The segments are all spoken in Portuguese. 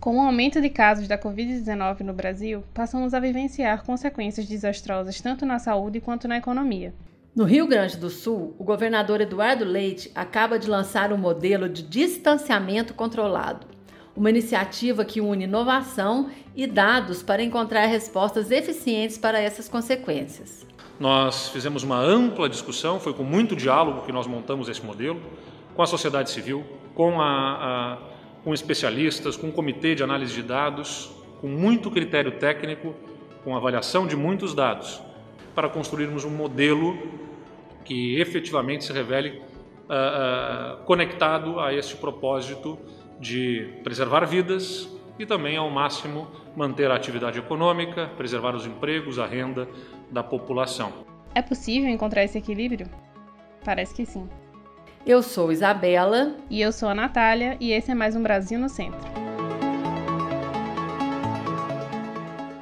Com o aumento de casos da Covid-19 no Brasil, passamos a vivenciar consequências desastrosas tanto na saúde quanto na economia. No Rio Grande do Sul, o governador Eduardo Leite acaba de lançar um modelo de distanciamento controlado, uma iniciativa que une inovação e dados para encontrar respostas eficientes para essas consequências. Nós fizemos uma ampla discussão, foi com muito diálogo que nós montamos esse modelo, com a sociedade civil, com a, a com especialistas, com um comitê de análise de dados, com muito critério técnico, com avaliação de muitos dados, para construirmos um modelo que efetivamente se revele uh, uh, conectado a este propósito de preservar vidas e também, ao máximo, manter a atividade econômica, preservar os empregos, a renda da população. É possível encontrar esse equilíbrio? Parece que sim. Eu sou Isabela. E eu sou a Natália, e esse é mais um Brasil no Centro.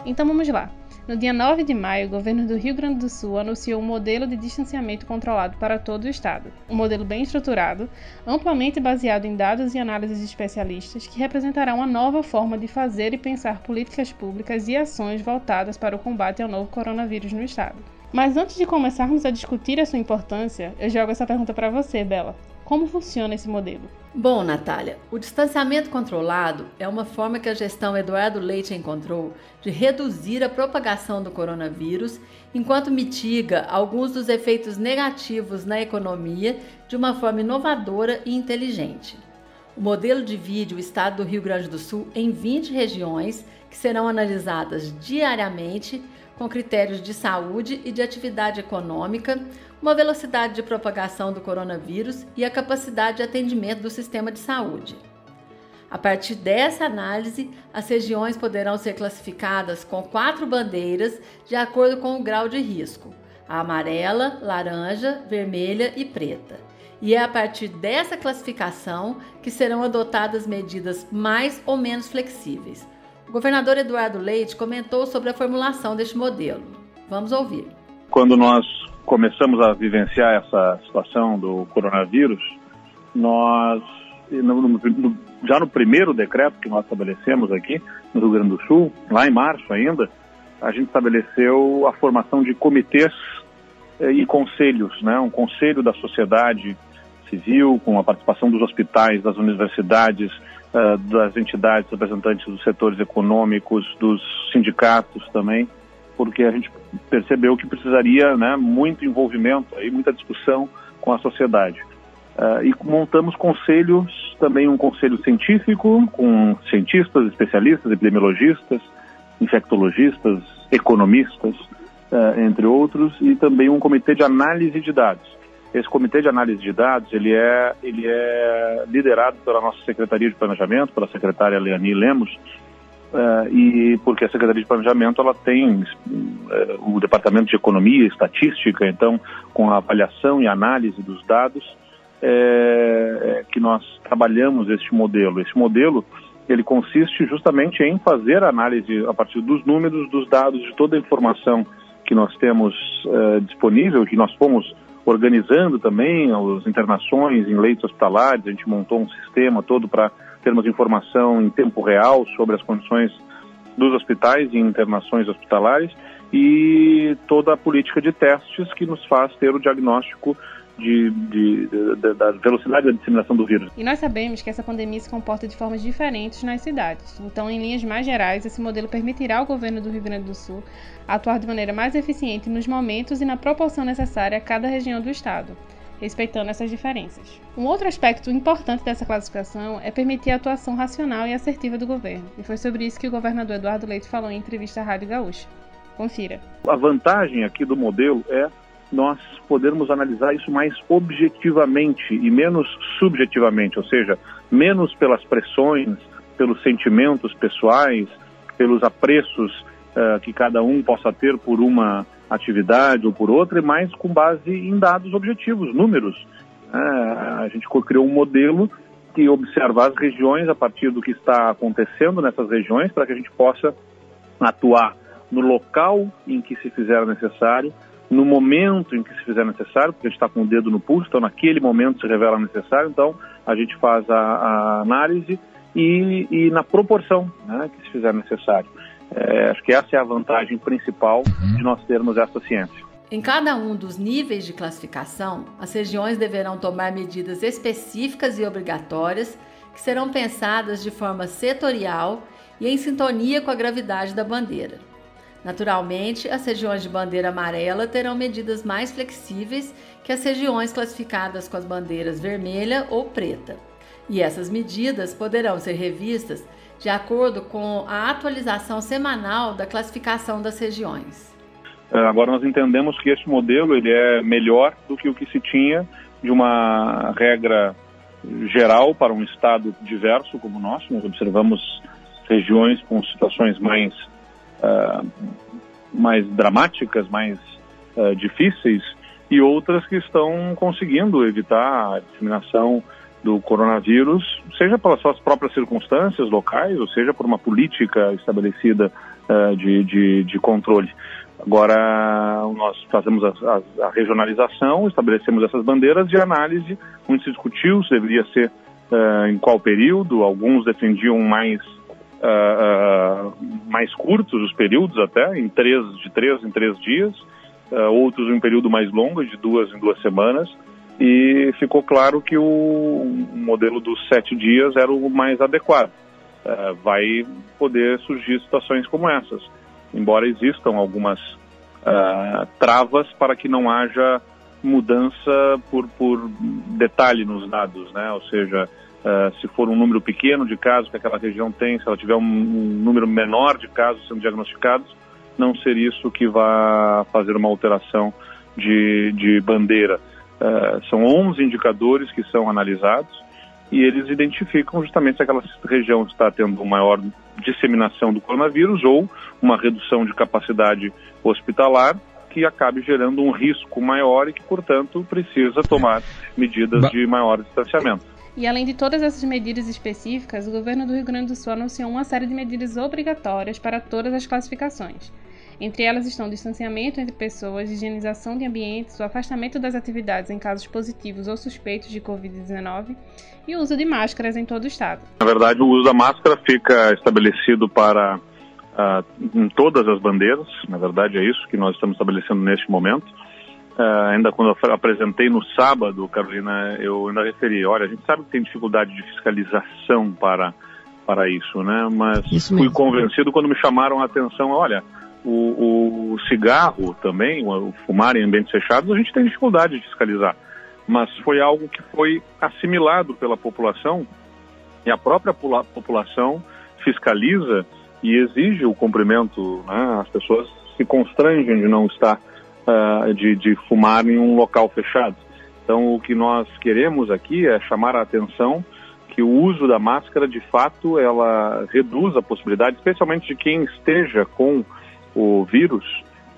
Então vamos lá. No dia 9 de maio, o governo do Rio Grande do Sul anunciou um modelo de distanciamento controlado para todo o estado. Um modelo bem estruturado, amplamente baseado em dados e análises de especialistas, que representará uma nova forma de fazer e pensar políticas públicas e ações voltadas para o combate ao novo coronavírus no estado. Mas antes de começarmos a discutir a sua importância, eu jogo essa pergunta para você, Bela. Como funciona esse modelo? Bom, Natália, o distanciamento controlado é uma forma que a gestão Eduardo Leite encontrou de reduzir a propagação do coronavírus enquanto mitiga alguns dos efeitos negativos na economia de uma forma inovadora e inteligente. O modelo divide o estado do Rio Grande do Sul em 20 regiões que serão analisadas diariamente com critérios de saúde e de atividade econômica, uma velocidade de propagação do coronavírus e a capacidade de atendimento do sistema de saúde. A partir dessa análise, as regiões poderão ser classificadas com quatro bandeiras de acordo com o grau de risco: a amarela, laranja, vermelha e preta. E é a partir dessa classificação que serão adotadas medidas mais ou menos flexíveis, o governador Eduardo Leite comentou sobre a formulação deste modelo. Vamos ouvir. Quando nós começamos a vivenciar essa situação do coronavírus, nós, já no primeiro decreto que nós estabelecemos aqui no Rio Grande do Sul, lá em março ainda, a gente estabeleceu a formação de comitês eh, e conselhos, né? um conselho da sociedade civil, com a participação dos hospitais, das universidades, uh, das entidades representantes dos setores econômicos, dos sindicatos também, porque a gente percebeu que precisaria né, muito envolvimento, aí, muita discussão com a sociedade. Uh, e montamos conselhos, também um conselho científico, com cientistas, especialistas, epidemiologistas, infectologistas, economistas, uh, entre outros, e também um comitê de análise de dados. Esse comitê de análise de dados, ele é, ele é liderado pela nossa Secretaria de Planejamento, pela secretária Leani Lemos, uh, e porque a Secretaria de Planejamento ela tem uh, o Departamento de Economia e Estatística, então com a avaliação e análise dos dados é, que nós trabalhamos este modelo. Esse modelo ele consiste justamente em fazer análise a partir dos números, dos dados, de toda a informação que nós temos uh, disponível, que nós fomos organizando também as internações em leitos hospitalares. A gente montou um sistema todo para termos informação em tempo real sobre as condições dos hospitais e internações hospitalares e toda a política de testes que nos faz ter o diagnóstico de, de, de, da velocidade da disseminação do vírus. E nós sabemos que essa pandemia se comporta de formas diferentes nas cidades. Então, em linhas mais gerais, esse modelo permitirá ao governo do Rio Grande do Sul atuar de maneira mais eficiente nos momentos e na proporção necessária a cada região do estado respeitando essas diferenças. Um outro aspecto importante dessa classificação é permitir a atuação racional e assertiva do governo, e foi sobre isso que o governador Eduardo Leite falou em entrevista à Rádio Gaúcha. Confira. A vantagem aqui do modelo é nós podermos analisar isso mais objetivamente e menos subjetivamente, ou seja, menos pelas pressões, pelos sentimentos pessoais, pelos apreços uh, que cada um possa ter por uma atividade ou por outra, e mais com base em dados objetivos, números. Uh, a gente criou um modelo que observa as regiões a partir do que está acontecendo nessas regiões para que a gente possa atuar no local em que se fizer necessário no momento em que se fizer necessário, porque a gente está com o dedo no pulso, então naquele momento se revela necessário, então a gente faz a, a análise e, e na proporção né, que se fizer necessário. É, acho que essa é a vantagem principal de nós termos essa ciência. Em cada um dos níveis de classificação, as regiões deverão tomar medidas específicas e obrigatórias que serão pensadas de forma setorial e em sintonia com a gravidade da bandeira. Naturalmente, as regiões de bandeira amarela terão medidas mais flexíveis que as regiões classificadas com as bandeiras vermelha ou preta. E essas medidas poderão ser revistas de acordo com a atualização semanal da classificação das regiões. É, agora nós entendemos que esse modelo ele é melhor do que o que se tinha de uma regra geral para um estado diverso como o nosso. Nós observamos regiões com situações mais uh, mais dramáticas, mais uh, difíceis e outras que estão conseguindo evitar a disseminação do coronavírus, seja pelas suas próprias circunstâncias locais, ou seja por uma política estabelecida uh, de, de, de, controle. Agora, nós fazemos a, a, a, regionalização, estabelecemos essas bandeiras de análise. Muito se discutiu se deveria ser uh, em qual período, alguns defendiam mais, uh, mais curtos os períodos até, em três, de três em três dias, outros em um período mais longo, de duas em duas semanas e ficou claro que o modelo dos sete dias era o mais adequado. Uh, vai poder surgir situações como essas, embora existam algumas uh, travas para que não haja mudança por, por detalhe nos dados, né? Ou seja, uh, se for um número pequeno de casos que aquela região tem, se ela tiver um, um número menor de casos sendo diagnosticados, não ser isso que vá fazer uma alteração de, de bandeira. Uh, são 11 indicadores que são analisados e eles identificam justamente se aquela região está tendo maior disseminação do coronavírus ou uma redução de capacidade hospitalar que acabe gerando um risco maior e que, portanto, precisa tomar medidas de maior distanciamento. E além de todas essas medidas específicas, o governo do Rio Grande do Sul anunciou uma série de medidas obrigatórias para todas as classificações. Entre elas estão o distanciamento entre pessoas, higienização de ambientes, o afastamento das atividades em casos positivos ou suspeitos de Covid-19 e o uso de máscaras em todo o estado. Na verdade, o uso da máscara fica estabelecido para uh, em todas as bandeiras. Na verdade, é isso que nós estamos estabelecendo neste momento. Uh, ainda quando eu apresentei no sábado, Carolina, eu ainda referi, olha, a gente sabe que tem dificuldade de fiscalização para, para isso, né? Mas isso fui convencido quando me chamaram a atenção, olha, o, o cigarro também, o fumar em ambientes fechados, a gente tem dificuldade de fiscalizar. Mas foi algo que foi assimilado pela população e a própria população fiscaliza e exige o cumprimento. Né? As pessoas se constrangem de não estar, uh, de, de fumar em um local fechado. Então, o que nós queremos aqui é chamar a atenção que o uso da máscara, de fato, ela reduz a possibilidade, especialmente de quem esteja com o vírus,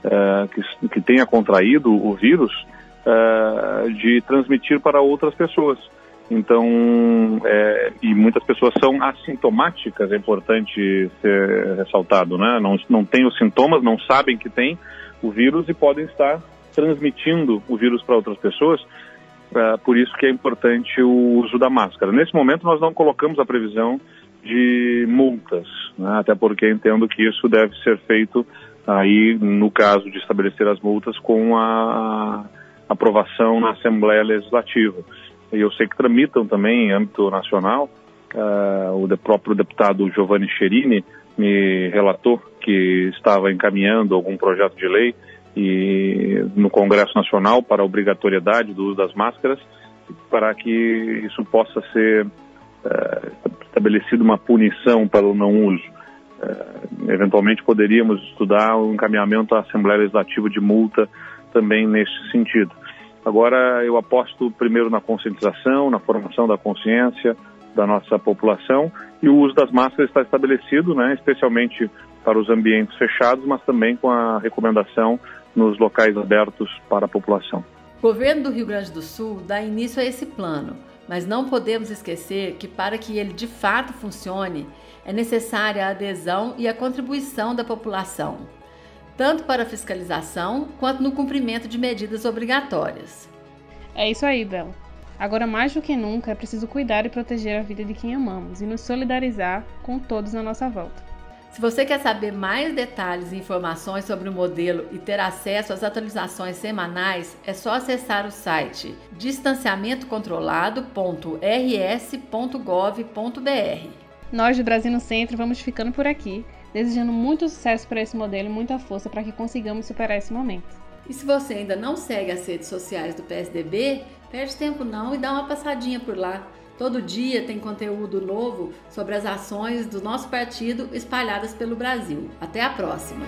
uh, que, que tenha contraído o vírus, uh, de transmitir para outras pessoas. Então, é, e muitas pessoas são assintomáticas, é importante ser ressaltado, né? Não, não têm os sintomas, não sabem que tem o vírus e podem estar transmitindo o vírus para outras pessoas. Uh, por isso que é importante o uso da máscara. Nesse momento, nós não colocamos a previsão de multas, né? até porque entendo que isso deve ser feito aí no caso de estabelecer as multas com a aprovação na Assembleia Legislativa. E eu sei que tramitam também em âmbito nacional. Uh, o próprio deputado Giovanni Cherini me relatou que estava encaminhando algum projeto de lei e no Congresso Nacional para a obrigatoriedade do uso das máscaras, para que isso possa ser uh, estabelecido uma punição pelo não uso. Uh, eventualmente poderíamos estudar o encaminhamento à Assembleia Legislativa de multa também nesse sentido. Agora, eu aposto primeiro na conscientização, na formação da consciência da nossa população e o uso das máscaras está estabelecido, né, especialmente para os ambientes fechados, mas também com a recomendação nos locais abertos para a população. O governo do Rio Grande do Sul dá início a esse plano, mas não podemos esquecer que para que ele de fato funcione, é necessária a adesão e a contribuição da população, tanto para a fiscalização quanto no cumprimento de medidas obrigatórias. É isso aí, Bel. Agora mais do que nunca é preciso cuidar e proteger a vida de quem amamos e nos solidarizar com todos à nossa volta. Se você quer saber mais detalhes e informações sobre o modelo e ter acesso às atualizações semanais, é só acessar o site distanciamentocontrolado.rs.gov.br. Nós do Brasil no Centro vamos ficando por aqui, desejando muito sucesso para esse modelo e muita força para que consigamos superar esse momento. E se você ainda não segue as redes sociais do PSDB, perde tempo não e dá uma passadinha por lá. Todo dia tem conteúdo novo sobre as ações do nosso partido espalhadas pelo Brasil. Até a próxima!